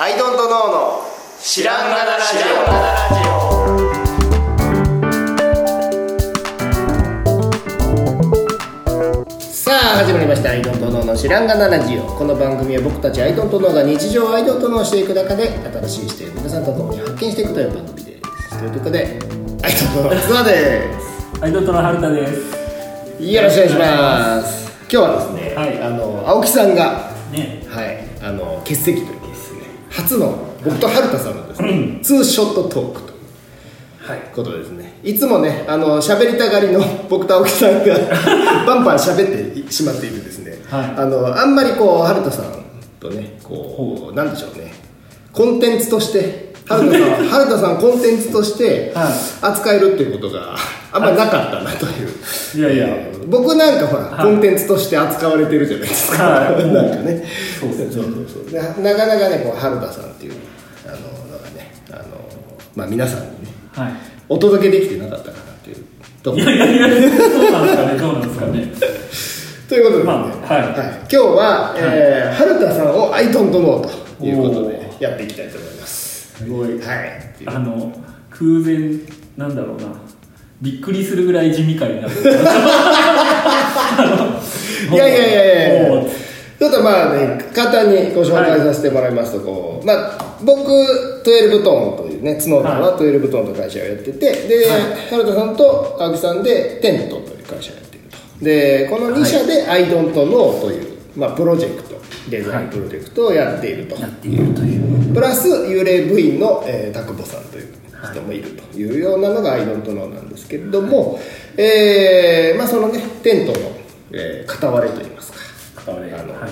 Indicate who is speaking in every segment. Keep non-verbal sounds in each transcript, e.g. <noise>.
Speaker 1: アイドントノーの知らんがなラジオ。さあ始まりました「アイドントノーの知らんがなラジオ」この番組は僕たちアイドントノーが日常をアイドントノーしていく中で新しい視点を皆さんと共に発見していくという番組ですということでアイドントノーのツアーです。
Speaker 2: はい、ドットの春田です。
Speaker 1: よろしくお願いします。今日はですね、
Speaker 2: はい。
Speaker 1: あの青木さんが
Speaker 2: ね。
Speaker 1: はい、あの欠席という初の僕と春田さんのですね、ツーショットトークと
Speaker 2: はい。
Speaker 1: ことですね。いつもねあの喋りたがりの <laughs> 僕と青木さんが <laughs> バンバン喋ってしまっているですね、
Speaker 2: はい。
Speaker 1: あのあんまりこう春田さんとねこうなんでしょうね。コンテンツとして春田さん <laughs> 春田さんコンテンツとして
Speaker 2: はい。
Speaker 1: 扱えるっていうことがあんまりなかったなという。
Speaker 2: いやいや。
Speaker 1: えー僕なんかほら、
Speaker 2: はい。
Speaker 1: コンテンツとして扱われてるじゃないですか、
Speaker 2: はい。
Speaker 1: なんかね。
Speaker 2: そう
Speaker 1: そうそうそう。でなかなかねこう春田さんっていうあののがねあの、まあ、皆さんにね
Speaker 2: は
Speaker 1: お届けできてなかったかなっていうとこ
Speaker 2: い。いやいやいや、そうなんですかね、どうなんですかね。
Speaker 1: ということで、ね。
Speaker 2: まあはい。
Speaker 1: 今日は、えー春田さんを「アイドントノー」ということでやっていきたいと思います。
Speaker 2: すごい。
Speaker 1: はい。
Speaker 2: あの、空前、なんだろうな。びっくりするぐらい地味会になってる。<laughs>
Speaker 1: いやいやいやいや。ちょっとまあね簡単にご紹介させてもらいますとこう、まあ僕12トーンというね角田は12トーンという会社をやっててで、
Speaker 2: はい。
Speaker 1: 春田さんと青木さんでテントという会社をやっていると。でこの2社で「アイドントノー」という、まあ、プロジェクトデザインプロジェクトをやっていると、
Speaker 2: やっているという。
Speaker 1: プラス幽霊部員の、えー、田久保さんという人もいるというようなのがアイドントノーなんですけれども、えーまあ、そのねテントの、えー片割れといいますか。
Speaker 2: 片割れ。
Speaker 1: あの、
Speaker 2: はい。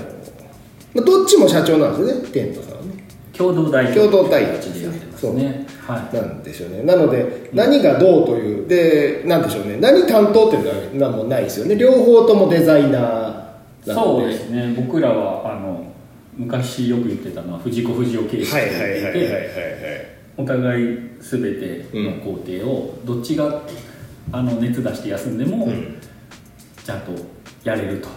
Speaker 1: まあ、どっちも社長なんですよねテントさんはね。
Speaker 2: 共同代表。
Speaker 1: 共同体
Speaker 2: 形でやってますね。は
Speaker 1: なんですよね。なので何がどうというでなんでしょうね。何担当っていうのはもうないですよね。両方ともデザイナー
Speaker 2: そうですね。僕らは、あの、昔よく言ってたのは藤子不二雄形式
Speaker 1: はい
Speaker 2: と
Speaker 1: はいはいはいはい
Speaker 2: お互い全ての工程をどっちがあの熱出して休んでも、
Speaker 1: うん。
Speaker 2: ちゃんとやれると、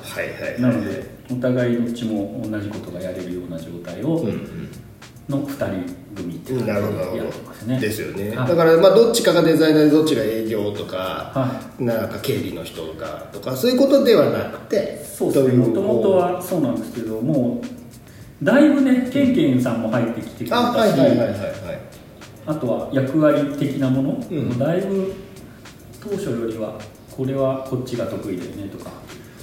Speaker 2: なのでお互いどっちも同じことがやれるような状態を、の2人組って
Speaker 1: うんなるほどな
Speaker 2: 感じでや
Speaker 1: る
Speaker 2: ってますね
Speaker 1: ですよね、
Speaker 2: はい
Speaker 1: だからまあどっちかがデザイナーでどっちが営業とか、
Speaker 2: は
Speaker 1: なんか経理の人とかとかそういうことではなくて
Speaker 2: そうですね。もともとはそうなんですけどもうだいぶねケンケンさんも入ってきてくれたし、
Speaker 1: あ
Speaker 2: とは役割的なもの、
Speaker 1: うん。
Speaker 2: もうだいぶ当初よりはこれはこっちが得意だよねとか、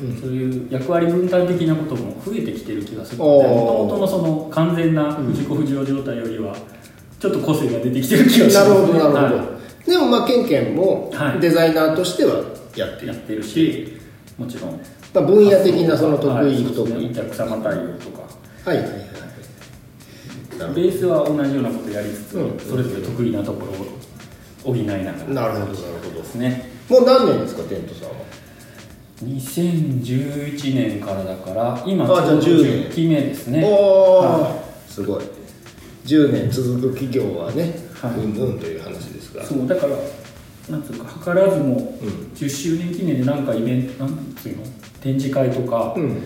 Speaker 1: うん。
Speaker 2: そういう役割分担的なことも増えてきてる気がする。のでもともとのその完全な藤子不二雄状態よりはちょっと個性が出てきてる気がします、
Speaker 1: なるほどなるほど、
Speaker 2: は
Speaker 1: でもまあケンケンも
Speaker 2: はい。
Speaker 1: デザイナーとしてはやっている、
Speaker 2: いやってるし。もちろん。
Speaker 1: まあ、分野的なその得
Speaker 2: はい
Speaker 1: 意不得意
Speaker 2: そうですね。お客様対応とか。
Speaker 1: はいはいはい
Speaker 2: ベースは同じようなことやりつつ、
Speaker 1: うん。
Speaker 2: それぞれ得意なところを補いながら。
Speaker 1: どなるほどなるほど。
Speaker 2: ですね。
Speaker 1: もう何年ですかテントさんは
Speaker 2: ？2011年からだから今
Speaker 1: あじゃあ
Speaker 2: ちょうど
Speaker 1: 10年。
Speaker 2: 10期目ですね。
Speaker 1: おお、
Speaker 2: は
Speaker 1: すごい。10年続く企業はね、
Speaker 2: はい。
Speaker 1: うんうんという話ですが。
Speaker 2: そうだからなんつうか図らずも
Speaker 1: うん
Speaker 2: 10周年記念でなんかイベントなんつうの展示会とか、
Speaker 1: うん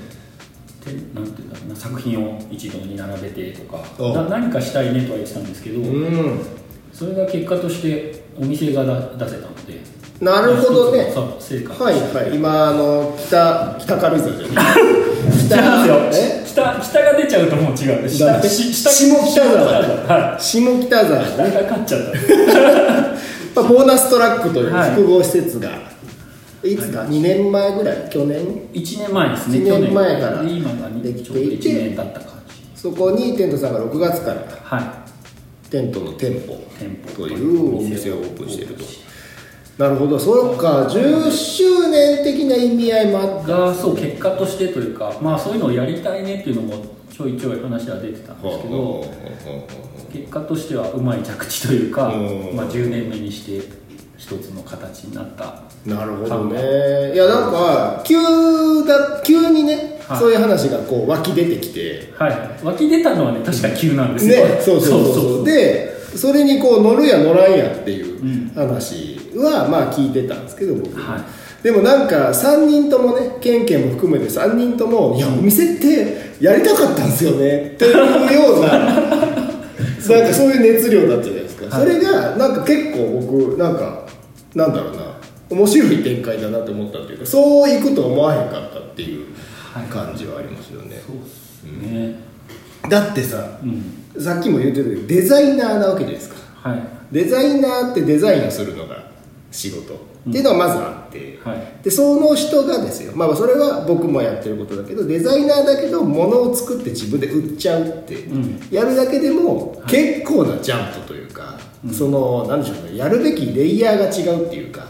Speaker 2: てなんていうんだろうな作品を一堂に並べてとか
Speaker 1: お
Speaker 2: な何かしたいねとは言ってたんですけど、
Speaker 1: うん。
Speaker 2: それが結果としてお店が出出せたので。
Speaker 1: なるほどね。はいはい。今あの北北軽井沢じゃない
Speaker 2: 違うんです
Speaker 1: え
Speaker 2: よ。北北が出ちゃうともう違う。
Speaker 1: だ
Speaker 2: 下
Speaker 1: って
Speaker 2: し
Speaker 1: 下北沢
Speaker 2: は
Speaker 1: 下北沢
Speaker 2: が勝っちゃった。<laughs>
Speaker 1: まあボーナストラックという
Speaker 2: はい
Speaker 1: 複合施設が、い、つか？2年前ぐらい？去年
Speaker 2: ？1年前ですね
Speaker 1: 一年前から
Speaker 2: で
Speaker 1: きていて
Speaker 2: ？1年経った感じ。
Speaker 1: そこにテントさんが6月から。
Speaker 2: は
Speaker 1: テントの店舗。
Speaker 2: い店舗。
Speaker 1: というお店をオープンしていると。なるほど。そうか。10周年的な意味合いもあった。
Speaker 2: がそう結果としてというかまあそういうのをやりたいねっていうのもちょいちょい話は出てたんですけど結果としてはうまい着地というか、
Speaker 1: うん。
Speaker 2: まあ、10年目にして一つの形になった。
Speaker 1: なるほどね。いやなんか急だ急にね、
Speaker 2: はい。
Speaker 1: そういう話がこう湧き出てきて。
Speaker 2: はい。湧き出たのはね確か急なんですよ、
Speaker 1: ねそうそうそうそう。でそれにこう乗るや乗らんやっていう
Speaker 2: うん。
Speaker 1: 話はまあ聞いてたんですけど僕、
Speaker 2: はい。
Speaker 1: でもなんか3人ともねケンケンも含めて3人とも「いやお店ってやりたかったんですよね」っていうような <laughs> なんかそういう熱量だったじゃないですか、
Speaker 2: はい。
Speaker 1: それがなんか結構僕なんかなんだろうな。面白い展開だなと思ったっていうかそういくと思わへんかったっていう
Speaker 2: はい。
Speaker 1: 感じはありますよね、
Speaker 2: そうですね。
Speaker 1: だってさ
Speaker 2: うん。
Speaker 1: さっきも言ってたけどデザイナーなわけじゃないですか。
Speaker 2: はい。
Speaker 1: デザイナーってデザインをするのが仕事。っていうのがまずあって、
Speaker 2: はい。
Speaker 1: でその人がですよ。まあそれは僕もやってることだけどデザイナーだけど物を作って自分で売っちゃうって、
Speaker 2: うん。
Speaker 1: やるだけでも結構なジャンプというか、その何でしょうねやるべきレイヤーが違うっていうか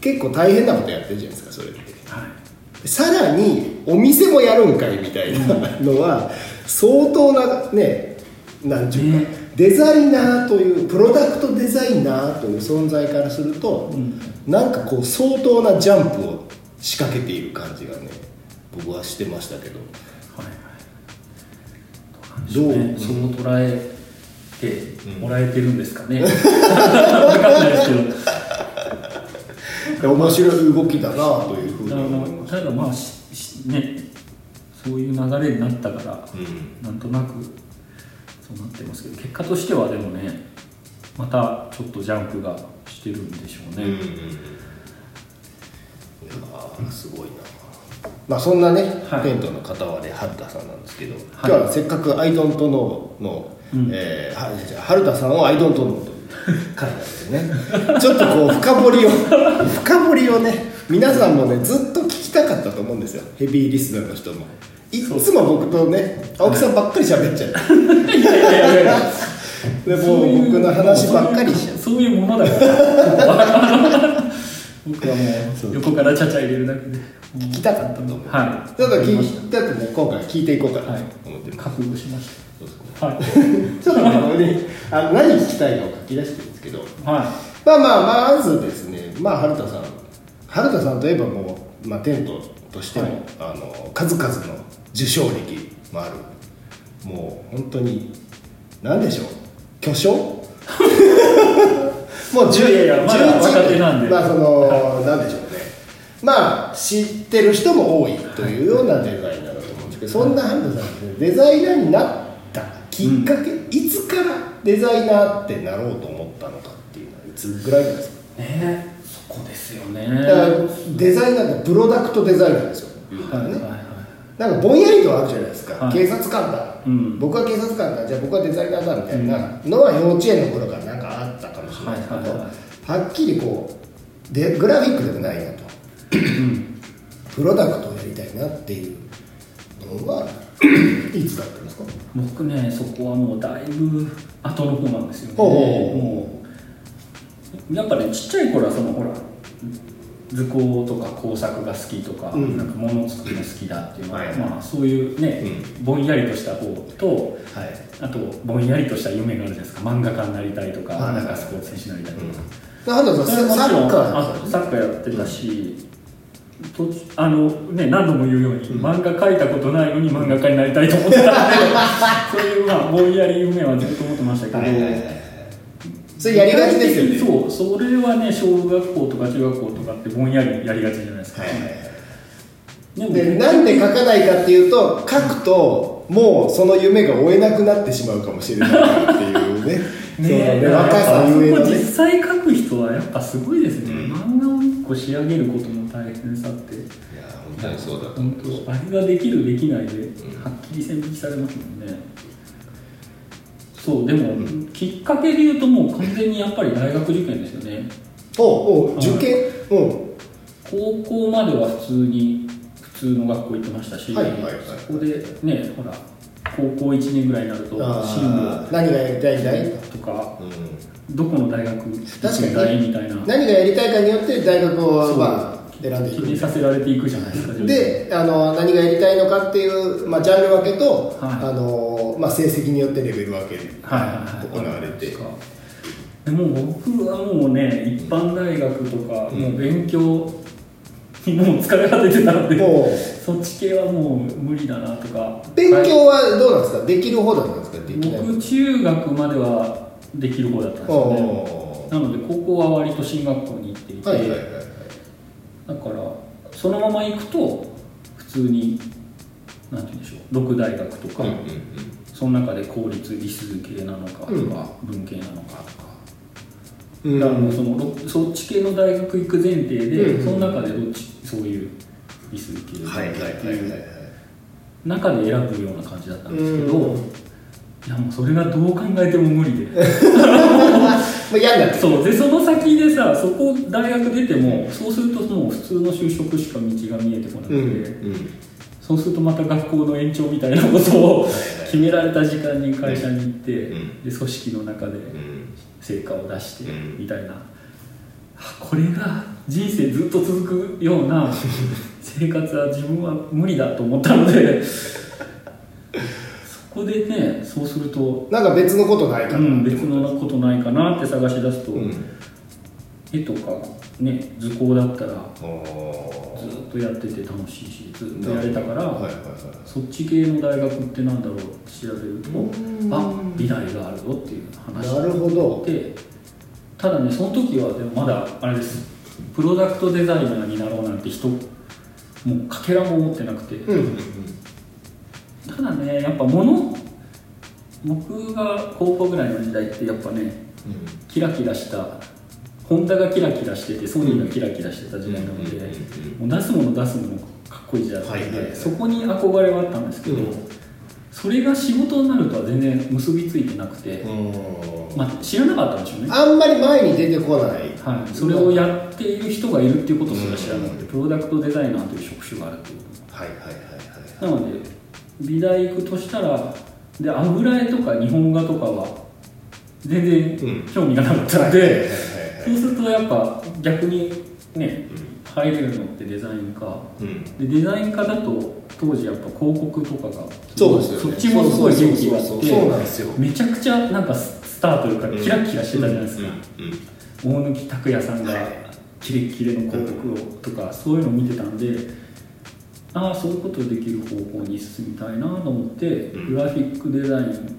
Speaker 1: 結構大変なことやってるじゃないですかそれって。
Speaker 2: はい。
Speaker 1: さらにお店もやるんかいみたいなのは相当なねなんていうか、
Speaker 2: ね
Speaker 1: デザイナーというプロダクトデザイナーという存在からすると、なんかこう相当なジャンプを仕掛けている感じがね僕はしてましたけど。
Speaker 2: はい
Speaker 1: どう
Speaker 2: ね。そう捉えてもらえてるんですかね、<laughs> わかんないですけど。
Speaker 1: 面白い動きだなというふうに思いました
Speaker 2: だまあししねそういう流れになったから、
Speaker 1: うん。
Speaker 2: なんとなくそうなってますけど結果としてはでもねまたちょっとジャンプがしてるんでしょうね、
Speaker 1: うんうんすごいなまあそんなね、
Speaker 2: はい。
Speaker 1: テントの片割れ春田さんなんですけど、
Speaker 2: はい。
Speaker 1: 今日はせっかく「アイドントノーの」
Speaker 2: うん。
Speaker 1: えー春田さんを「アイドントノー」という回なんでね。ちょっとこう深掘りを深掘りをね皆さんもねずっと聞きたかったと思うんですよ。ヘビーリスナーの人も。いっつも僕とね青木さんばっかり喋っちゃう、
Speaker 2: いやい。やいやいや
Speaker 1: でもう僕の話ばっかりしちゃう。
Speaker 2: そういうそういうものだから。<laughs> 僕はもう。横からちゃちゃ入れるだけで
Speaker 1: 聞きたかったと思う。
Speaker 2: はい。
Speaker 1: ちょっと聞
Speaker 2: わかりまし
Speaker 1: いだってね今回聞いていこうかなと
Speaker 2: はい。
Speaker 1: 思って
Speaker 2: 覚悟しまし
Speaker 1: そうですね。
Speaker 2: たはい。
Speaker 1: ちょっとねあの何聞きたいかを書き出してるんですけど。
Speaker 2: は
Speaker 1: まあまあまずですね。まあ春田さん。春田さんといえばもう、まあ、テントとしても、
Speaker 2: はい。
Speaker 1: あの数々の受賞歴もある。もう本当に何でしょう。巨匠？<laughs> もう
Speaker 2: いやいやまだ
Speaker 1: 11
Speaker 2: 若手なんで。
Speaker 1: まあその、なんでしょう。ねまあ知ってる人も多いというようなデザイナーだと思うんですけど、そんな春田さんですねデザイナーになったきっかけ、いつからデザイナーってなろうと思ったのかっていうのはいつぐらいなんですか？
Speaker 2: いね。そこですよね。
Speaker 1: だからデザイナーってプロダクトデザイナーですよ。言うたらね、なんかぼんやりとあるじゃないですか、
Speaker 2: はい。
Speaker 1: 警察官だ、
Speaker 2: うん。
Speaker 1: 僕は警察官だ。じゃあ僕はデザイナーだみたいなのは幼稚園の頃からなんかあったかもしれないですけど、
Speaker 2: はいはいはい。
Speaker 1: はっきりこうでグラフィックでもないな。と
Speaker 2: うん
Speaker 1: プロダクトをやりたいなっていうのはいつだったんですか？
Speaker 2: 僕ねそこはもうだいぶ後の方なんですよね。もうやっぱねちっちゃい頃はそのほら図工とか工作が好きとか、
Speaker 1: うん。
Speaker 2: なんか物作りが好きだっていうのは、
Speaker 1: はい
Speaker 2: まあ、そういうね、ぼんやりとした方と
Speaker 1: はい。
Speaker 2: あとぼんやりとした夢があるじゃないですか。漫画家になりたいとか、
Speaker 1: はい
Speaker 2: なんかスポーツ選手になりたいとか、
Speaker 1: 春田さんサッカー
Speaker 2: あサッカーやってたし、途中あのね、何度も言うように、漫画描いたことないのに漫画家になりたいと思ってたんで <laughs> そういう、まあ、ぼんやり夢はずっと思ってましたけど、
Speaker 1: はいはいはいはい。それやりがちですよね。
Speaker 2: そうそれはね小学校とか中学校とかってぼんやりやりがちじゃないですか、
Speaker 1: はいはいはい。
Speaker 2: で
Speaker 1: なんで書かないかっていうと書くともうその夢が追えなくなってしまうかもしれないっていうね。<laughs> そうだね
Speaker 2: だから
Speaker 1: 若さゆえの
Speaker 2: あそこ実
Speaker 1: ね
Speaker 2: 際描く人はやっぱすごいですね、
Speaker 1: うん。
Speaker 2: 漫画を一個仕上げることの大変さって。
Speaker 1: いや本当にそうだと
Speaker 2: 本
Speaker 1: 思う。
Speaker 2: 当あれができるできないではっきり線引きされますもんね。そう。でも、きっかけで言うともう完全にやっぱり大学受験ですよね。
Speaker 1: おうおう受験？う。ん
Speaker 2: 高校までは普通に普通の学校行ってましたし、
Speaker 1: はいはいはい。
Speaker 2: そこでねほら高校1年ぐらいになると
Speaker 1: あ
Speaker 2: 進
Speaker 1: ー何がやりたいんだい？
Speaker 2: 路とか
Speaker 1: うん。
Speaker 2: どこの大学行くんだいみたいな。
Speaker 1: 何がやりたいかによって大学をまあ選んでいく。
Speaker 2: させられていくじゃないですか
Speaker 1: であの何がやりたいのかっていう、まあ、ジャンル分けと、
Speaker 2: はい。
Speaker 1: あのまあ、成績によってレベル分け
Speaker 2: はいはいはい。
Speaker 1: 行われて、
Speaker 2: でも僕はもうね一般大学とか、
Speaker 1: うん。
Speaker 2: もう勉強にもう疲れ果ててたので
Speaker 1: も
Speaker 2: そっち系はもう無理だなとか。
Speaker 1: う勉強はどうなんですか？できる方だったんですか？できない。
Speaker 2: 僕中学まではできる方だったんですよね。
Speaker 1: お
Speaker 2: なので高校は割と進学校に行っていて、
Speaker 1: はいはいはいはい
Speaker 2: だからそのまま行くと普通になんて言うんでしょう六大学とか、
Speaker 1: うんうんうん。
Speaker 2: その中で公立理数系なのかとか、
Speaker 1: うん。
Speaker 2: 文系なのか。とか、
Speaker 1: うん。
Speaker 2: だからもうそのろそっち系の大学行く前提で、
Speaker 1: うん
Speaker 2: その中でどっちそういう理数系って
Speaker 1: はい
Speaker 2: う中で選ぶような感じだったんですけど、
Speaker 1: うん
Speaker 2: いやもうそれがどう考えても無理で。<laughs> そうでその先でさそこ大学出てもそうするともう普通の就職しか道が見えてこなくて、
Speaker 1: うん
Speaker 2: そうするとまた学校の延長みたいなことを <laughs> 決められた時間に会社に行って、
Speaker 1: うん
Speaker 2: で組織の中で
Speaker 1: うん。
Speaker 2: 成果を出して
Speaker 1: うん。
Speaker 2: みたいな、あこれが人生ずっと続くような生活は自分は無理だと思ったのでそこでねそうすると、
Speaker 1: なんか別のことないかな、
Speaker 2: うん、別のことないかなって探し出すと、
Speaker 1: うん。
Speaker 2: 絵とかね図工だったらずっとやってて楽しいしずっとやれたから、
Speaker 1: はいはいはい
Speaker 2: そっち系の大学ってなんだろう？って調べると
Speaker 1: うん。
Speaker 2: あ美大があるぞっていう話
Speaker 1: なるほど。
Speaker 2: でただねその時はでもまだあれです。プロダクトデザイナーになろうなんて人もうかけらも思ってなくて、
Speaker 1: うんうん
Speaker 2: ただね。やっぱ物僕が高校ぐらいの時代ってやっぱねキラキラしたホンダがキラキラしててソニーがキラキラしてた時代なので、
Speaker 1: うん。うん。うん。
Speaker 2: もう出すもの出すものかっこいい時代だったので、
Speaker 1: はいはいはい。
Speaker 2: そこに憧れはあったんですけど、
Speaker 1: うん。
Speaker 2: それが仕事になるとは全然結びついてなくて、
Speaker 1: うん。
Speaker 2: まあ、知らなかったんでしょうね、
Speaker 1: あんまり前に出てこない。
Speaker 2: はい、それをやっている人がいるっていうことすら知らなくて、プロダクトデザイナーという職種があるっていうこ
Speaker 1: はいはいはいはい。
Speaker 2: となので美大行くとしたらで油絵とか日本画とかは全然興味がなかったので、そうするとやっぱ逆にね入れるのってデザイン科
Speaker 1: うん。
Speaker 2: でデザイン科だと当時やっぱ広告とかが
Speaker 1: そうですよね。
Speaker 2: そっちもすごい元気があ
Speaker 1: そう
Speaker 2: ってめちゃくちゃなんかススターというかキラキラしてたじゃないですか、大貫拓也さんが
Speaker 1: はい。
Speaker 2: キレッキレの広告をとかそういうのを見てたんでああそういうことできる方向に進みたいなと思って
Speaker 1: うん。
Speaker 2: グラフィックデザイン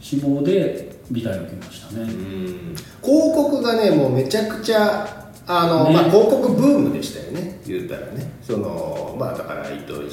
Speaker 2: 志望で美大を受けましたね、
Speaker 1: うん。広告がねもうめちゃくちゃあの、
Speaker 2: ね。
Speaker 1: まあ、広告ブームでしたよね。言うたらね。そのまあだから糸井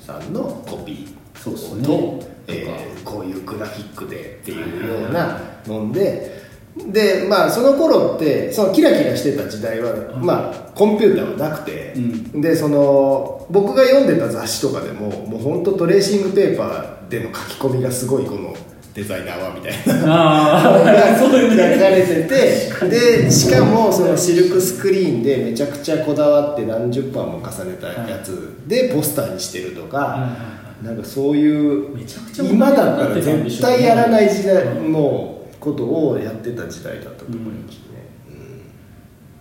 Speaker 1: さんのコピー
Speaker 2: そうっすね。
Speaker 1: と、えーこういうグラフィックでっていうようなのででまあその頃ってそのキラキラしてた時代は、まあコンピューターはなくて、
Speaker 2: うん。
Speaker 1: でその僕が読んでた雑誌とかでももう本当トレーシングペーパーでの書き込みがすごいこのデザイナーはみたいな。
Speaker 2: ああ <laughs> そういう
Speaker 1: 書か
Speaker 2: ね
Speaker 1: れててでしかもそのシルクスクリーンでめちゃくちゃこだわって何十版も重ねたやつ。でポスターにしてるとかなんかそういう今だったら絶対やらない時代
Speaker 2: うん。
Speaker 1: のことをやってた時代だったと思いますね、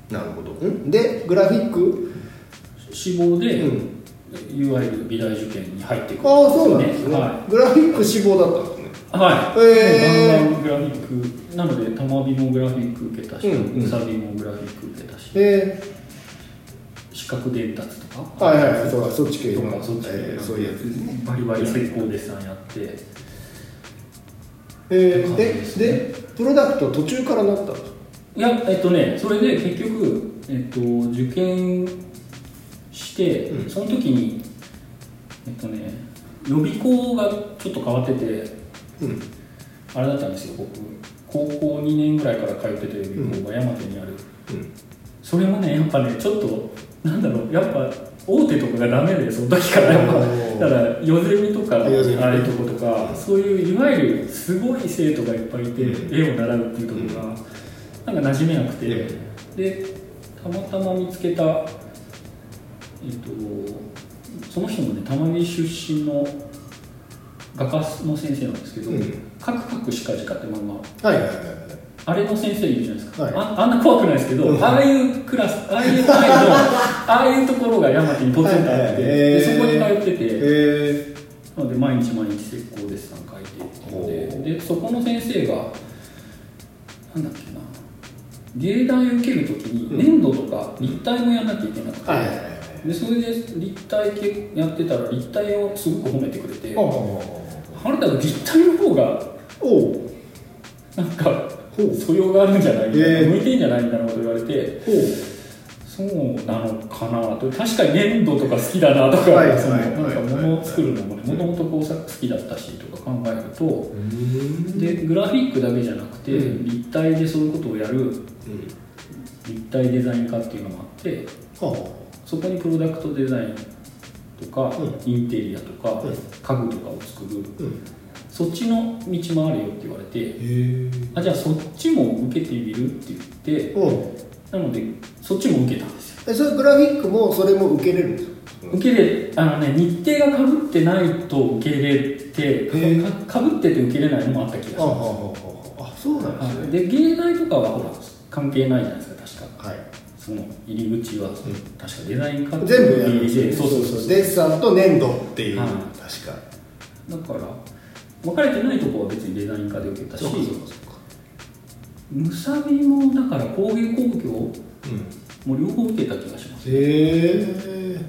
Speaker 1: うん。なるほど。ん？でグラフィック？
Speaker 2: 志望で、
Speaker 1: うん。
Speaker 2: いわゆる美大受験に入っていく
Speaker 1: ああそうなんですね、
Speaker 2: は
Speaker 1: グラフィック志望だったんですね。
Speaker 2: い、はい。
Speaker 1: へー。
Speaker 2: ガンガングラフィック。なので玉美もグラフィック受けたし、
Speaker 1: うんうん。
Speaker 2: サビもグラフィック受けたし
Speaker 1: え
Speaker 2: 視覚伝達とか。
Speaker 1: ー、はいはいはい。そうそっち系
Speaker 2: と
Speaker 1: の、
Speaker 2: かそっち系
Speaker 1: えーそういうやつですね。
Speaker 2: バリバリ石膏デッサンやって
Speaker 1: えー、
Speaker 2: で
Speaker 1: ででプロダクト途中からなったんですか
Speaker 2: いやえっとねそれで結局、えっと、受験して、
Speaker 1: うん。
Speaker 2: その時にえっとね予備校がちょっと変わってて
Speaker 1: うん。
Speaker 2: あれだったんですよ僕。高校2年ぐらいから通ってた予備校が山手にある、
Speaker 1: うん。
Speaker 2: それもねやっぱねちょっとなんだろうやっぱ大手とかがダメでその時からだから夜ゼミとかあ
Speaker 1: あ
Speaker 2: いうとことかそういういわゆるすごい生徒がいっぱいいて
Speaker 1: うん。
Speaker 2: 絵を習うっていうところがなんか馴染めなくて。でたまたま見つけたえっとその人もね玉美出身の画家の先生なんですけど
Speaker 1: うん「
Speaker 2: カクカクしかじか」って漫画
Speaker 1: はいはいはいはい
Speaker 2: あれの先生いるじゃないですか、
Speaker 1: はい。
Speaker 2: ああんな怖くないですけど、
Speaker 1: うん。
Speaker 2: ああいうクラスああいうタイのああいうところが山手にポツンとあって、
Speaker 1: はいはい
Speaker 2: でそこに通ってて、
Speaker 1: え
Speaker 2: なので毎日毎日石膏デッサン描いてっていうのででそこの先生がなんだっけな芸大受けるときに粘土とか立体もやんなきゃいけなくて、
Speaker 1: ー、はいはいはい。はい
Speaker 2: でそれで立体系やってたら立体をすごく褒めてくれて、
Speaker 1: お
Speaker 2: あなたが立体の方が
Speaker 1: お
Speaker 2: なんか素養があるんじゃないみたい
Speaker 1: え。
Speaker 2: 向いてんじゃないみたいなこと言われてそうなのかなと。確かに粘土とか好きだなとか、
Speaker 1: はい
Speaker 2: そのを作るのもねもともとこうさ好きだったしとか考えると
Speaker 1: で
Speaker 2: でグラフィックだけじゃなくて、
Speaker 1: うん。
Speaker 2: 立体でそういうことをやる
Speaker 1: うん。
Speaker 2: 立体デザイン科っていうのもあって
Speaker 1: は
Speaker 2: そこにプロダクトデザインとか、
Speaker 1: う
Speaker 2: インテリアとか、
Speaker 1: うん。
Speaker 2: 家具とかを作るそっちの道もあるよって言われてあじゃあそっちも受けてみるって言って
Speaker 1: うん。
Speaker 2: なのでそっちも受けたんですよ。
Speaker 1: えそれグラフィックもそれも受けれるんですか？
Speaker 2: 受けれあのね日程がかぶってないと受けれて
Speaker 1: へ
Speaker 2: かかぶってて受けれないのもあった気がします。
Speaker 1: あそうなんですね。
Speaker 2: はい。で芸大とかはほら関係ないじゃないですか確か。
Speaker 1: はい。
Speaker 2: その入り口は、確かデザイン科って
Speaker 1: 全部やるん
Speaker 2: で
Speaker 1: です
Speaker 2: そうそうそう。
Speaker 1: デッサンと粘土っていう。
Speaker 2: はい。
Speaker 1: 確か。
Speaker 2: だから分かれてないとこは別にデザイン科で受けたしむさびもだから工芸工業
Speaker 1: うん
Speaker 2: も両方受けた気がします。
Speaker 1: へえ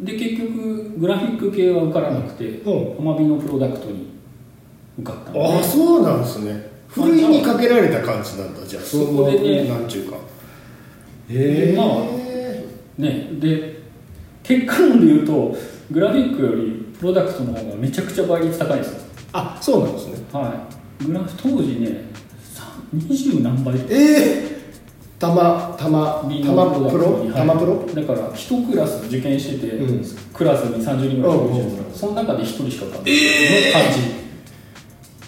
Speaker 2: で結局グラフィック系は受からなくて
Speaker 1: うん。
Speaker 2: のプロダクトに受かった
Speaker 1: ああそうなんですね。ふるいにかけられた感じなんだじゃあ。
Speaker 2: そこでね
Speaker 1: なんちゅうか。へえ
Speaker 2: まあねで結果論で言うとグラフィックよりプロダクトの方がめちゃくちゃ倍率高いんですよ
Speaker 1: あそうなんですね。
Speaker 2: はい。グラフ当時ねさ20何倍
Speaker 1: ええたまたま
Speaker 2: ビ
Speaker 1: たまプロ？
Speaker 2: はい。
Speaker 1: たまプロ？
Speaker 2: だから一クラス受験してて、
Speaker 1: うん。
Speaker 2: クラスに30人ぐらいいるじゃないですか、
Speaker 1: うんうん
Speaker 2: その中で1人しか受かんない。の感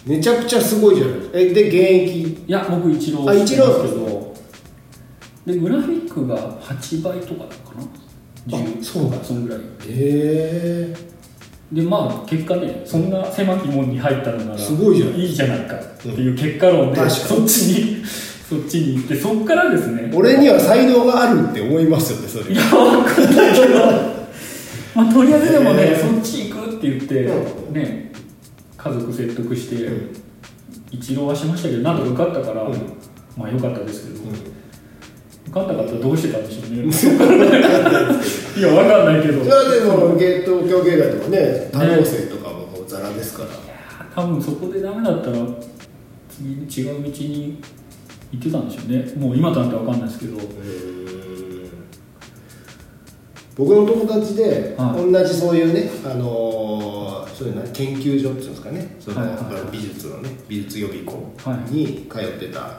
Speaker 2: じ、
Speaker 1: めちゃくちゃすごいじゃないですか。えで現役？
Speaker 2: いや僕一郎
Speaker 1: あ一郎
Speaker 2: してますけど。でグラフィックが8倍とかかな。
Speaker 1: あ
Speaker 2: 10
Speaker 1: そうなん
Speaker 2: そんぐらい。
Speaker 1: へえ
Speaker 2: でまあ結果ねそんな狭き門に入ったのなら
Speaker 1: すごいじゃん。
Speaker 2: いいじゃないかっていう結果論で、
Speaker 1: 確かに。
Speaker 2: そっちにそっちに行ってそっからですね
Speaker 1: 俺には才能があるって思いますよねそれ。
Speaker 2: いや分かんないけど。まあとりあえずでもね、そっち行くって言って、
Speaker 1: うん。
Speaker 2: ね家族説得して、
Speaker 1: うん。
Speaker 2: 一浪はしましたけどなんとか受かったから、
Speaker 1: うん。
Speaker 2: まあ良かったですけど、
Speaker 1: うん
Speaker 2: 受かんなかったらどうしてたんでしょうねいや分かんないけど。
Speaker 1: それはでも芸東京芸大とかね多様性とかももうザラですから、
Speaker 2: 多分そこでダメだったら次違う道に行ってたんでしょうね。もう今となっては分かんないですけど。
Speaker 1: 僕の友達で、
Speaker 2: はい。
Speaker 1: 同じそういうね、あのーそういうの研究所っていうんですかね。その、
Speaker 2: はいはいはい。
Speaker 1: 美術のね美術予備校
Speaker 2: はい
Speaker 1: に通ってた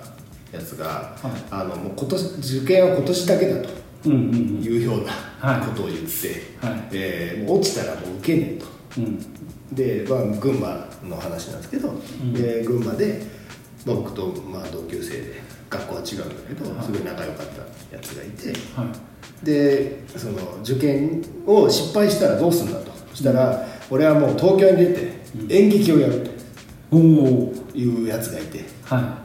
Speaker 1: やつが、
Speaker 2: はい。
Speaker 1: あのもう今年受験は今年だけだというよう
Speaker 2: は
Speaker 1: ないことを言って、
Speaker 2: はい。
Speaker 1: え落ちたらもう受けねえと。
Speaker 2: うん。
Speaker 1: で、まあ、群馬の話なんですけど、
Speaker 2: ん。
Speaker 1: で群馬で、まあ、僕とまあ同級生で学校は違うんだけど、
Speaker 2: はい。
Speaker 1: すごい仲良かったやつがいて
Speaker 2: はい。
Speaker 1: でその受験を失敗したらどうするんだと。そしたら、俺はもう東京に出て演劇をやるというやつがいて。
Speaker 2: は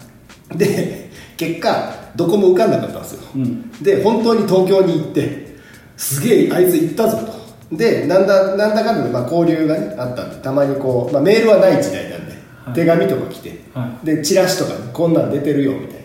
Speaker 1: で結果どこも受かんなかったんですよ。
Speaker 2: いうん。
Speaker 1: で本当に東京に行ってすげえあいつ行ったぞと。でなんだなんだかんだでまあ交流がねあったんでたまにこう、まあ、メールはない時代なんで、
Speaker 2: はい。
Speaker 1: 手紙とか来て、
Speaker 2: は
Speaker 1: でチラシとか、ね、こんなん出てるよみたいな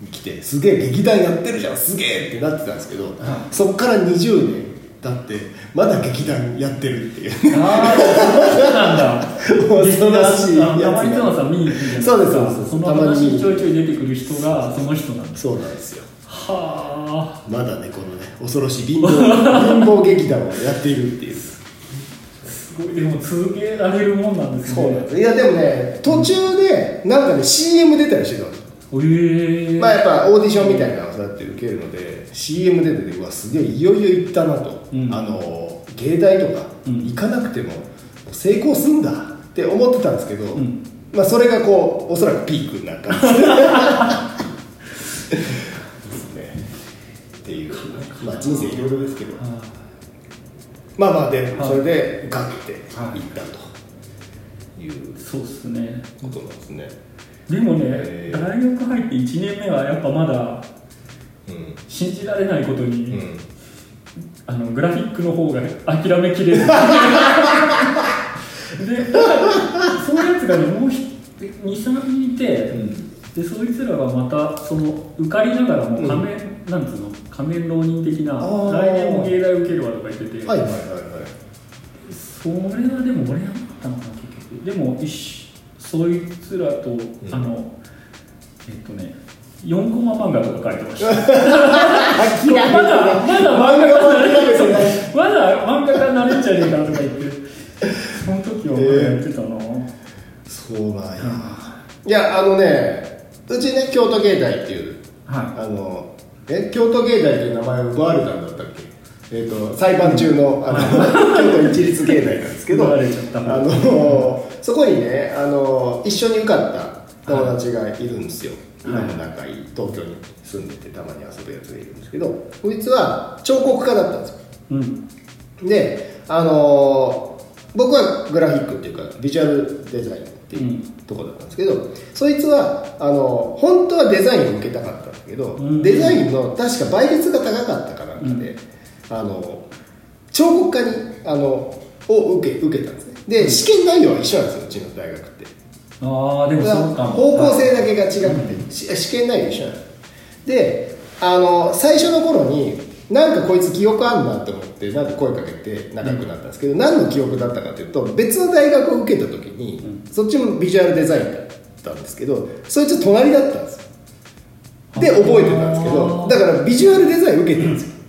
Speaker 1: に来てすげえ劇団やってるじゃんすげえってなってたんですけど、そっから20年経ってまだ劇団やってるっていう。
Speaker 2: ああそうなんだ。
Speaker 1: 恐ろしい
Speaker 2: たまにゾノさん見に行くじゃないですか
Speaker 1: そうですそうです。
Speaker 2: その
Speaker 1: たまに。
Speaker 2: 話にちょいちょい出てくる人がその人なんです
Speaker 1: そうなんですよ。
Speaker 2: はあ。
Speaker 1: まだねこのね恐ろしい貧乏貧乏劇団をやっているっていう。
Speaker 2: すごい。でも続けられるもんなんですね。
Speaker 1: そうなんです。いやでもね途中でなんかね CM 出たりしてたんですよ
Speaker 2: へえ。
Speaker 1: まあやっぱオーディションみたいなのをそうやって受けるので CM 出ててうわすげえいよいよ行ったなと、
Speaker 2: うん。
Speaker 1: あの芸大とか
Speaker 2: うん。
Speaker 1: 行かなくても成功すんだって思ってたんですけど、
Speaker 2: ん。
Speaker 1: まあそれがこうおそらくピークになったんですね。<laughs> っていうまあ人生いろいろですけど。
Speaker 2: あ
Speaker 1: まあまあで、
Speaker 2: はい。
Speaker 1: それでガッて
Speaker 2: はい。
Speaker 1: 行ったという。
Speaker 2: そうっすね。
Speaker 1: ことなんですね、
Speaker 2: でもね大学入って1年目はやっぱまだ
Speaker 1: うん
Speaker 2: 信じられないことに、
Speaker 1: うん。
Speaker 2: あのグラフィックの方が諦めきれず。<laughs> でそういうやつがねもう23人いて、でそいつらがまたその受かりながらも仮面、なんつうの？仮面浪人的な来年も芸大受けるわとか言ってて、
Speaker 1: はいはいはいはい。
Speaker 2: それはでも俺やったのかな結局。でもそいつらと、あのえっとね4コマ漫画とか書いてました。まだまだ漫画家まだ漫画家なれんじゃねえかとか言ってその時はやってたな、
Speaker 1: そうなんやいやあのねうちね京都芸大っていう
Speaker 2: は
Speaker 1: あのえ京都芸大っていう名前を奪われたんだったっけ？えー、と裁判中のあの京都一律芸大なんですけど
Speaker 2: 奪われちゃった
Speaker 1: あのそこにねあの一緒に受かった友達がいるんですよ、今も仲いい東京に住んでてたまに遊ぶやつがいるんですけどこいつは彫刻家だったんですよ。
Speaker 2: いうん。
Speaker 1: であのー僕はグラフィックっていうかビジュアルデザインっていう
Speaker 2: うん。
Speaker 1: ところだったんですけど、そいつはあの本当はデザインを受けたかったんだけど、
Speaker 2: うん。
Speaker 1: デザインの確か倍率が高かったかなんかで、あの彫刻家にあのを受け受けたんですね。で試験内容は一緒なんですようちの大学って
Speaker 2: ああでもそうかも。
Speaker 1: 方向性だけが違って、し試験内容一緒なのであの最初の頃になんかこいつ記憶あんなって思ってなんか声かけて仲良くなったんですけど、何の記憶だったかというと別の大学を受けた時に、そっちもビジュアルデザインだったんですけどそいつ隣だったんですよ。で覚えてたんですけどだからビジュアルデザイン受けてるんですよ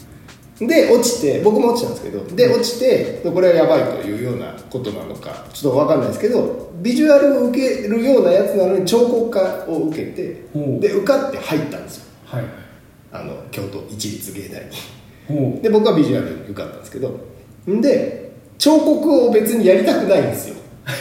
Speaker 1: で落ちて僕も落ちたんですけどで落ちてこれはやばいというようなことなのかちょっと分かんないですけどビジュアルを受けるようなやつなのに彫刻家を受けてで受かって入ったんですよ。
Speaker 2: はい。
Speaker 1: あの京都一律芸大に。で僕はビジュアルに受かったんですけどんで彫刻を別にやりたくないんですよ。<laughs>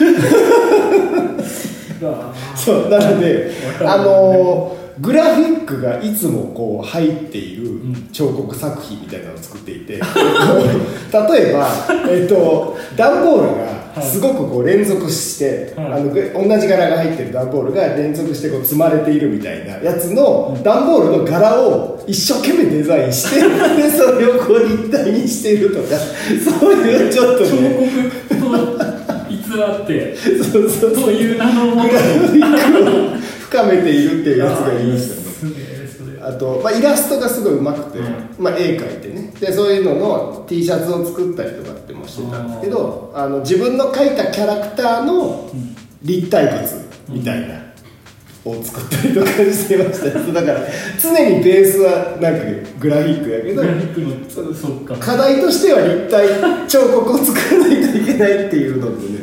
Speaker 1: そうなのであのーグラフィックがいつもこう入っている
Speaker 2: ん。
Speaker 1: 彫刻作品みたいなのを作っていて、えっと例えば、えっと、段ボールがすごくこう連続して、
Speaker 2: はい。
Speaker 1: あのぐ同じ柄が入ってる段ボールが連続してこう積まれているみたいなやつの段ボールの柄を一生懸命デザインして <laughs> でそれをこう立体にしているとかそういうちょっと
Speaker 2: 彫
Speaker 1: ね
Speaker 2: 偽って <laughs>
Speaker 1: そうそうそう。
Speaker 2: という名のもと
Speaker 1: グラフィックを深めているっていうやつがいましたね。あと、まあ、イラストがすごい上手くて、
Speaker 2: うん。
Speaker 1: まあ、絵描いてね。でそういうのの T シャツを作ったりとかってもしてたんですけどあの自分の描いたキャラクターの立体物みたいな、を作ったりとかしてました。よだから常にベースはなんかグラフィックやけど
Speaker 2: グラフィックのそそっか。
Speaker 1: 課題としては立体彫刻を作らないといけないっていうのとね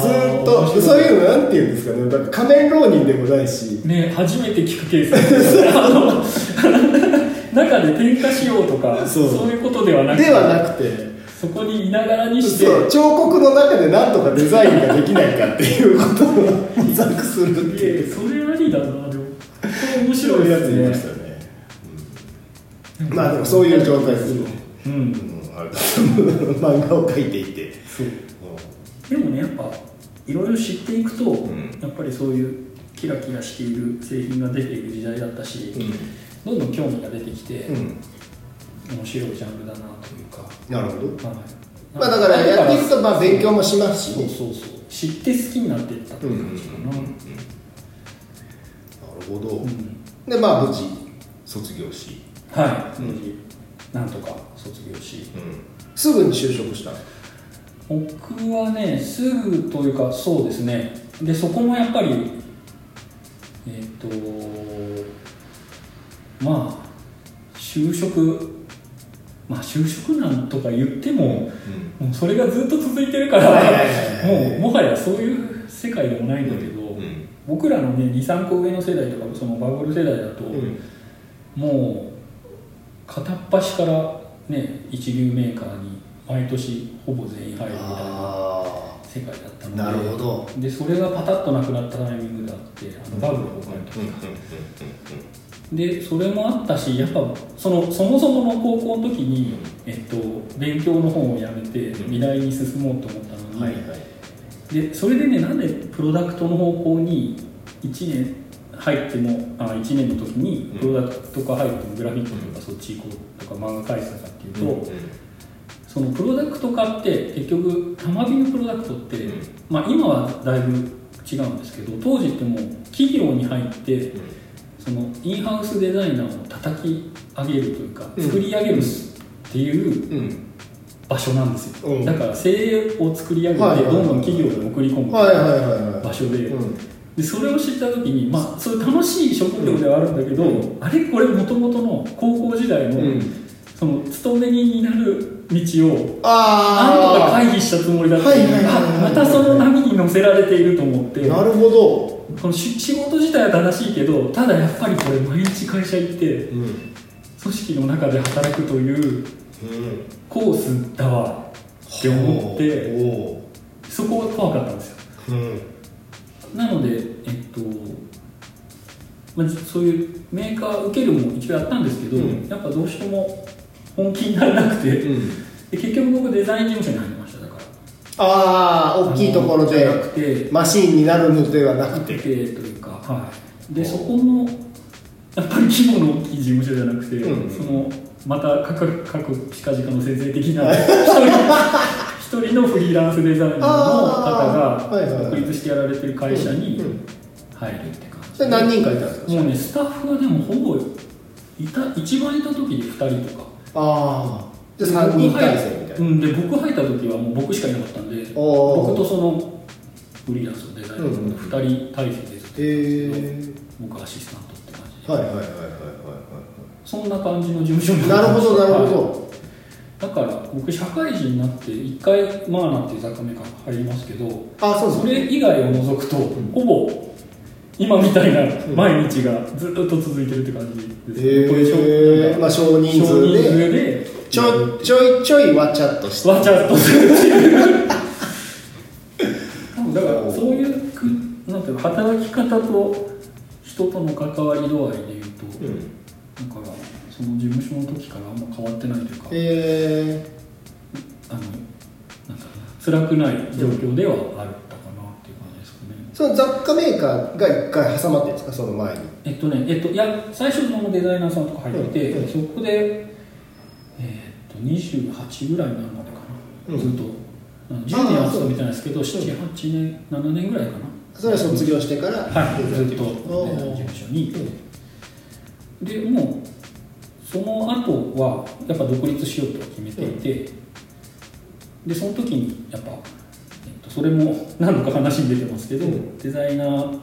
Speaker 1: ずーっとそういうのなんていうんですかね。だから仮面浪人でもないし。
Speaker 2: ね初めて聞くケース。ですね中で点火しようとか
Speaker 1: そう
Speaker 2: いうことではなくて。
Speaker 1: ではなくて
Speaker 2: そこにいながらにして
Speaker 1: 彫刻の中でなんとかデザインができないかっていうことを模索するって
Speaker 2: い
Speaker 1: う。
Speaker 2: それありだなでも。面白い
Speaker 1: やついましたね、うん。まあでもそういう状態ですよ、
Speaker 2: うん。
Speaker 1: うん、漫画を描いていて、
Speaker 2: そう。でもねやっぱいろいろ知っていくと、
Speaker 1: ん
Speaker 2: やっぱりそういうキラキラしている製品が出ている時代だったし、どんどん興味が出てきて、
Speaker 1: うんうん、
Speaker 2: 面白いジャンルだなというか、
Speaker 1: なるほど。
Speaker 2: はい。
Speaker 1: まあだからやっていくとまあ勉強もしますし。
Speaker 2: そうそうそう。知って好きになっていったっていう感じかな、
Speaker 1: なるほど、
Speaker 2: うん。
Speaker 1: でまあ無事卒業し、
Speaker 2: はい、
Speaker 1: うん。
Speaker 2: なんとか卒業し。
Speaker 1: すぐに就職した
Speaker 2: 僕はねすぐというかそうですね。でそこもやっぱりえっ、とまあ就職まあ就職なんとか言っても、もうそれがずっと続いてるから、もうもはやそういう世界でもないんだけど、
Speaker 1: うん。
Speaker 2: 僕らのね23個上の世代とかそのバブル世代だと、
Speaker 1: うん。
Speaker 2: もう片っ端からね一流メーカーに毎年ほぼ全員入るみたいな
Speaker 1: あ
Speaker 2: 世界だったので
Speaker 1: なるほど。
Speaker 2: でそれがパタッとなくなったタイミングがあってあのバブル崩壊の時でそれもあったしやっぱそのそもそもの高校の時に、えっと、勉強の方をやめて
Speaker 1: うん。
Speaker 2: 未来に進もうと思ったのに、
Speaker 1: はいはい。
Speaker 2: でそれでねなんでプロダクトの方向に1年入ってもあ1年の時にプロダクトが入ってもグラフィックとかそっち行こうとか漫画描いてたかっていうと、そのプロダクト化って結局玉火のプロダクトって、
Speaker 1: うん。
Speaker 2: まあ、今はだいぶ違うんですけど当時ってもう企業に入ってそのインハウスデザイナーを叩き上げるというか
Speaker 1: うん。
Speaker 2: 作り上げるっていう
Speaker 1: うん。
Speaker 2: 場所なんですよ、
Speaker 1: うん。
Speaker 2: だから精鋭を作り上げてどんどん企業に送り込む場所で、
Speaker 1: うん。
Speaker 2: でそれを知った時にまあそういう楽しい職業ではあるんだけど、
Speaker 1: うん。
Speaker 2: あれこれもともとの高校時代の、その勤め人になる道をなんとか
Speaker 1: ああ
Speaker 2: 回避したつもりだったのに
Speaker 1: はいはいはいはい。
Speaker 2: あまたその波に乗せられていると思って。
Speaker 1: なるほど
Speaker 2: このし仕事自体は正しいけどただやっぱりこれ毎日会社行って
Speaker 1: うん。
Speaker 2: 組織の中で働くというコースだわって思って
Speaker 1: お
Speaker 2: そこが怖かったんですよ。
Speaker 1: ーうん。
Speaker 2: なのでえっと、まあ、そういうメーカー受けるも一応やったんですけど、
Speaker 1: うん。
Speaker 2: やっぱどうしても本気にならなくて、
Speaker 1: うん。
Speaker 2: で結局僕デザイン事務所に入り
Speaker 1: ああ大きいところ
Speaker 2: じゃな
Speaker 1: で
Speaker 2: くて
Speaker 1: マシーンになるのではなくて。
Speaker 2: というかはい。でそこもやっぱり規模の大きい事務所じゃなくて、
Speaker 1: うん。
Speaker 2: そのまた各各近々の先生的な一人一人のフリーランスデザイナーの方が独立してやられてる会社に
Speaker 1: うん。
Speaker 2: 入るって感じ
Speaker 1: それ何人かいたんですか？
Speaker 2: もうねスタッフがでもほぼいた一番いた時で2人とか。
Speaker 1: ああで3人体制みたいな。
Speaker 2: うんで僕入った時はもう僕しかいなかったんで僕とそのフリーランスのデザイナーの2人体制でずっと僕はアシスタントって感じで。
Speaker 1: はいはいはいはいはい
Speaker 2: そんな感じの事務所に
Speaker 1: はいなるほどなるほ
Speaker 2: はい
Speaker 1: ど。
Speaker 2: だから僕社会人になって一回マーナっていう雑貨メーカー入りますけど
Speaker 1: あそう
Speaker 2: それ以外を除くと、ほぼ今みたいな毎日がずっと続いてるって感じです、これ
Speaker 1: へえまあ少人数でちょちょいちょいわちゃっとして
Speaker 2: わちゃっとするっていう。だからそういうくなんていうの働き方と人との関わり度合いでいうと、
Speaker 1: うん
Speaker 2: だからその事務所の時からあんま変わってないというか、
Speaker 1: え
Speaker 2: あのなんだろうな辛くない状況ではあったかなっていう感じですかね、
Speaker 1: その雑貨メーカーが一回挟まってるんですか？その前に。
Speaker 2: えっとねえっといや最初そのデザイナーさんとか入ってて、
Speaker 1: うん。
Speaker 2: そこでえっと28ぐらいになるまでかな、
Speaker 1: うん。
Speaker 2: ずっと。あの10年は勤めてないです。けど78年7年ぐらいかな。
Speaker 1: それは卒業してから
Speaker 2: はい。ずっと事務所に。でもうその後はやっぱ独立しようと決めていて、でその時にやっぱ、えっと、それも何度か話に出てますけど、
Speaker 1: うん。
Speaker 2: デザイナー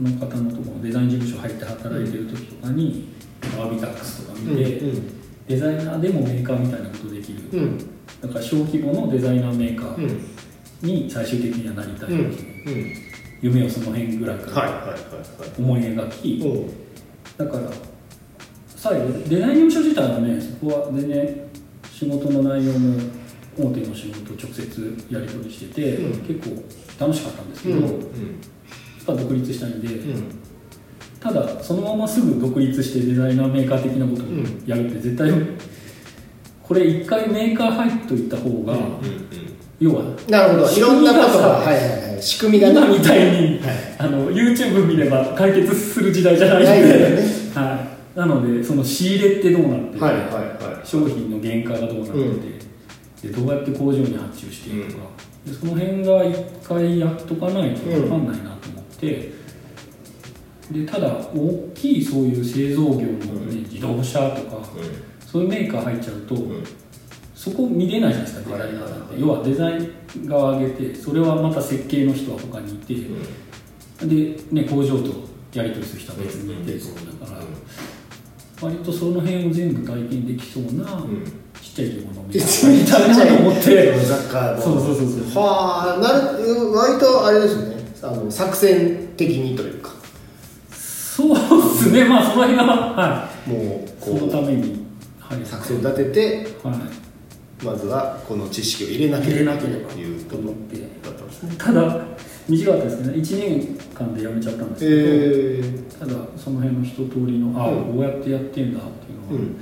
Speaker 2: の方のところデザイン事務所入って働いてる時とかに、アービタックスとか見て、
Speaker 1: うん
Speaker 2: デザイナーでもメーカーみたいなことできる、
Speaker 1: うん。うん
Speaker 2: だから小規模のデザイナーメーカー
Speaker 1: うん。
Speaker 2: に最終的にはなりたいって
Speaker 1: うん。
Speaker 2: 夢をその辺ぐらいから
Speaker 1: はいはいはいはい。
Speaker 2: 思い描き、
Speaker 1: おう。
Speaker 2: だから最後デザイン事務所自体はねそこは全然仕事の内容も大手の仕事を直接やり取りしてて、
Speaker 1: うん。
Speaker 2: 結構楽しかったんですけど、
Speaker 1: うん。
Speaker 2: やっぱ独立したいんで、
Speaker 1: うん
Speaker 2: ただそのまますぐ独立してデザイナーメーカー的なことをやるって絶対これ一回メーカー入っといた方が、要は
Speaker 1: なるほど。いろんなことがはいはいはい。仕組みが
Speaker 2: 今みたいに、
Speaker 1: はい。
Speaker 2: あの YouTube 見れば解決する時代じゃないんで、はい、なのでその仕入れってどうなってて、
Speaker 1: はいはいは
Speaker 2: 商品の原価がどうなってて、でどうやって工場に発注していくか、でその辺が一回やっとかないと分かんないなと思って、でただ大きいそういう製造業の、ね自動車とか、そういうメーカー入っちゃうと、そこ見れないじゃないですかデザイナーなん。て、要はデザイン側上げてそれはまた設計の人は他にいて、で、ね、工場とやり取りする人は別にいて、そうだから、割とその辺を全部体験できそうな、ちっちゃい着物みたいな。と思って。
Speaker 1: 雑貨の。
Speaker 2: そうそうそうそう。
Speaker 1: はあなる割とあれですね。あの作戦的にというか
Speaker 2: そうですね。まあその辺がは
Speaker 1: もう
Speaker 2: いその
Speaker 1: こ
Speaker 2: ためにはい。
Speaker 1: う作戦立てて
Speaker 2: はい。
Speaker 1: まずはこの知識を入れなければという
Speaker 2: と思って
Speaker 1: だったんですね。
Speaker 2: ただ短かったですね。1年間で辞めちゃったんですけど、
Speaker 1: え
Speaker 2: ただその辺の一通りのああ、
Speaker 1: うん。
Speaker 2: こうやってやってんだっていうのが
Speaker 1: うん。
Speaker 2: 分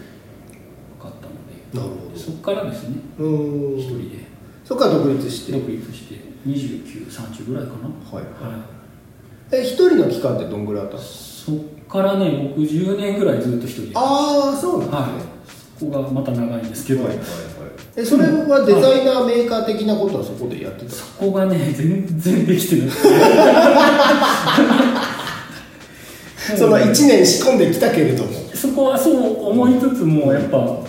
Speaker 2: かったので、
Speaker 1: なるほ
Speaker 2: そこからですね。一人で。
Speaker 1: そこから独立して？
Speaker 2: 独立して2930ぐらいかな。
Speaker 1: はい。
Speaker 2: はい。
Speaker 1: え一人の期間ってどんぐらいあったんですか？
Speaker 2: そっからね僕10年ぐらいずっと一人で。
Speaker 1: ああそうなんですね。
Speaker 2: はい。そこがまた長いんですけど、
Speaker 1: はいはいはい。えそれはデザイナーメーカー的なことはそこでやってた
Speaker 2: そこがね全然できてなくて。<laughs>
Speaker 1: その1年仕込んできたけれども。
Speaker 2: そこはそう思いつつもやっぱ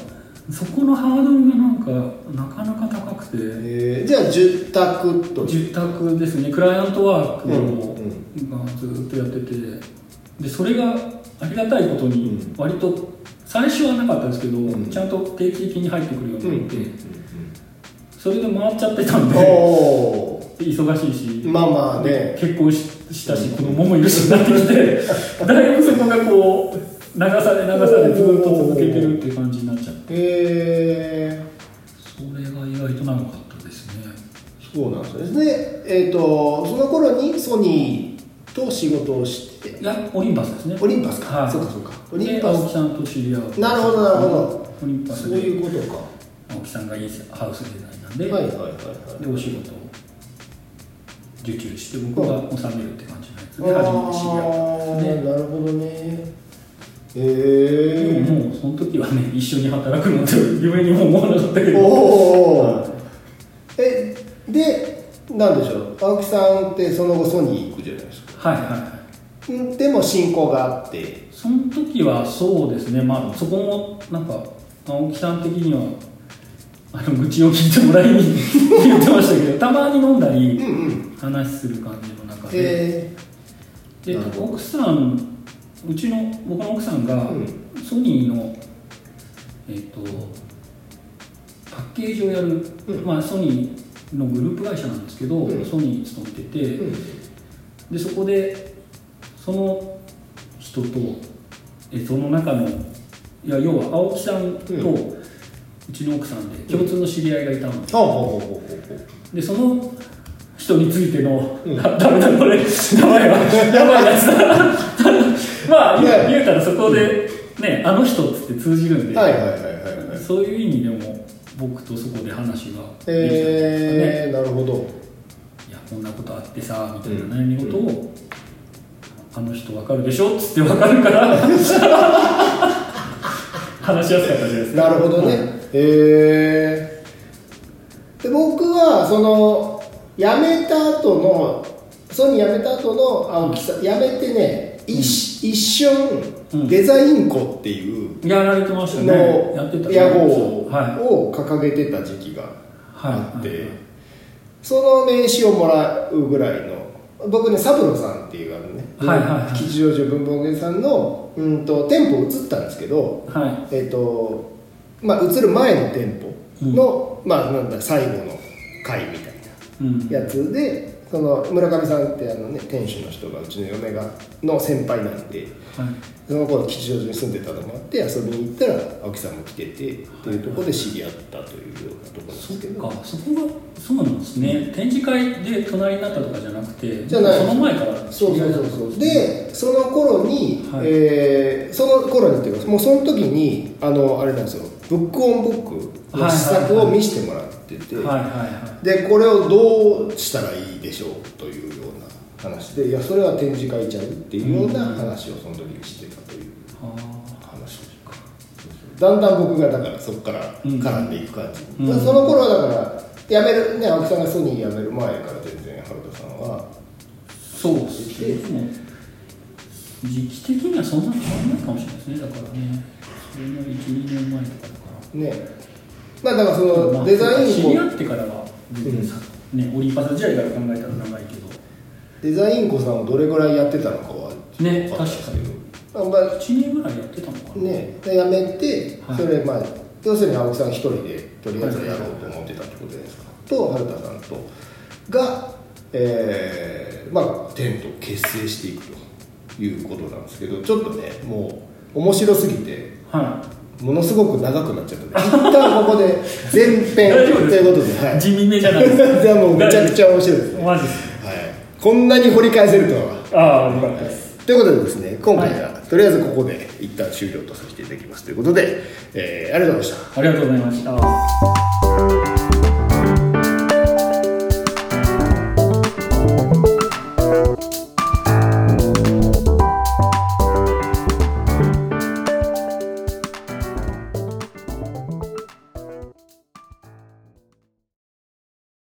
Speaker 2: そこのハードルがなんかなかなか高くて。
Speaker 1: えー。じゃあ住宅と
Speaker 2: 住宅ですね。クライアントワークを、
Speaker 1: うん。
Speaker 2: がずっとやっててでそれがありがたいことに
Speaker 1: うん。
Speaker 2: 割と最初はなかったんですけど、
Speaker 1: ん。
Speaker 2: ちゃんと定期的に入ってくるよう
Speaker 1: うん。
Speaker 2: になって、それで回っちゃってたんで
Speaker 1: お
Speaker 2: 忙しいし
Speaker 1: まあまあね。
Speaker 2: 結婚ししたし子供もいるしなってきて <laughs> だいぶそこがこう流され流されずっと続けてるっていう感じになっちゃって。
Speaker 1: え
Speaker 2: それが意外と長かったですね。
Speaker 1: ー、そうなんですね。でえっ、とその頃にソニーと仕事をして。
Speaker 2: いやオリンパスですね。
Speaker 1: オリンパスか、
Speaker 2: はい。
Speaker 1: そうかそうか。オリン
Speaker 2: で
Speaker 1: パス。
Speaker 2: 青木さんと知り合う。
Speaker 1: なるほどなるほど。
Speaker 2: オリンパス
Speaker 1: そう
Speaker 2: で
Speaker 1: いうことか。
Speaker 2: 青木さんがいいハウスデザイナーで、
Speaker 1: はいはいはいはい。
Speaker 2: でお仕事を受注して僕が収めるって感じのやつで初めて知り合ったんですね。
Speaker 1: なるほどね。え
Speaker 2: ももうその時はね一緒に働くのって夢にも思わなかったけど。
Speaker 1: おお
Speaker 2: はい
Speaker 1: えでなんでしょう。青木さんってその後ソニー行くじゃないですか
Speaker 2: はいはい。
Speaker 1: でも進行があって。
Speaker 2: その時はそうですね。まあそこもなんか青木さん的にはあの愚痴を聞いてもらいに <laughs> 言ってましたけどたまに飲んだ
Speaker 1: う
Speaker 2: り
Speaker 1: んうん
Speaker 2: 話する感じの中で。
Speaker 1: へ
Speaker 2: で
Speaker 1: なるほど。
Speaker 2: 奥さんうちの僕の奥さんが
Speaker 1: うん。
Speaker 2: ソニーの、えっとパッケージをやる、
Speaker 1: うん。
Speaker 2: まあ、ソニーのグループ会社なんですけど、
Speaker 1: うん。
Speaker 2: ソニーに勤めてて、でそこでその人とえその中のいや要は青木さんと
Speaker 1: う
Speaker 2: ちの奥さんで共通の知り合いがいたの。で,、でその人についての、
Speaker 1: うん。
Speaker 2: あダメだこれ。やばいわやばいやつだまあ言う
Speaker 1: ね
Speaker 2: 言うたらそこでねあの人っつって通じるんで、
Speaker 1: はいはいはい
Speaker 2: そういう意味でも僕とそこで話ができたんですかね、
Speaker 1: えー、なるほど
Speaker 2: こんなことあってさみたいな悩み事を、あの人わかるでしょっつってわかるから <laughs> 話しやすかったじゃないですか。
Speaker 1: なるほどね。へえで僕はその辞めた後のソニー辞めた後の青木さん。辞めてね、一一瞬
Speaker 2: うん。
Speaker 1: デザインコっていう
Speaker 2: やられてました
Speaker 1: の
Speaker 2: ねやってた。
Speaker 1: 屋号
Speaker 2: はい。
Speaker 1: を掲げてた時期があって、
Speaker 2: はい
Speaker 1: その名刺をもらうぐらいの僕ねサブロさんっていうあのね、
Speaker 2: はいはいはい。
Speaker 1: 吉祥寺文房具屋さんの、うん、と店舗移ったんですけど、
Speaker 2: はい。
Speaker 1: えっ、とまあ移る前の店舗の、まあなんだ最後の会みたい
Speaker 2: うん。
Speaker 1: なやつでその村上さんってあのね店主の人がうちの嫁がの先輩なんで
Speaker 2: はい。
Speaker 1: その頃吉祥寺に住んでたのもあって遊びに行ったら青木さんも来ててっていうところで知り合ったというようなところですけど。
Speaker 2: そっかそこがそうなんですね。展示会で隣になったとかじゃなくて
Speaker 1: じゃない。
Speaker 2: その前から
Speaker 1: そうそうそうそう。でその頃に、
Speaker 2: はい。
Speaker 1: えーその頃にっていうかもうその時にあのあれなんですよ。ブックオンブックの試作を見せてもらってて、
Speaker 2: はいはいは
Speaker 1: でこれをどうしたらいいでしょうというような話でいやそれは展示会ちゃうっていうような話をその時にしてたという話だんだん僕がだからそこから絡んでいく感じ、
Speaker 2: うん。
Speaker 1: まあその頃はだから辞める。ね青木さんがソニー辞める前から全然原田さんは。
Speaker 2: あそうですね。時期的にはそんな変わらないかもしれないですね。だからねそれの12年前とかだから。
Speaker 1: ねまあだからそ
Speaker 2: まあ
Speaker 1: のデザインコ
Speaker 2: 知り合ってからは全然さ、ねオリンパス時代から考えたら長いけど。
Speaker 1: デザインコさんをどれぐらいやってたのかは
Speaker 2: ね
Speaker 1: 分かんない。ですけど
Speaker 2: 確
Speaker 1: まあ
Speaker 2: 1年ぐらいやってたのかな、
Speaker 1: ねで辞めて、
Speaker 2: はい。
Speaker 1: それまあ要するに青木さん一人でとりあえずやろうと思ってたってことじゃないですか、と春田さんとが、えーまあテントを結成していくということなんですけどちょっとねもう面白すぎて
Speaker 2: は
Speaker 1: ものすごく長くなっちゃったので一旦ここで前編ということで、はい。
Speaker 2: い、地味めじゃないですか。<laughs>
Speaker 1: もうめちゃくちゃ面白いですね、
Speaker 2: マジです
Speaker 1: はい、こんなに掘り返せるとは。
Speaker 2: ああよかったです。
Speaker 1: ということでですね今回は、とりあえずここで一旦終了とさせていただきます。ということで、えーありがとうございました。
Speaker 2: ありがとうございました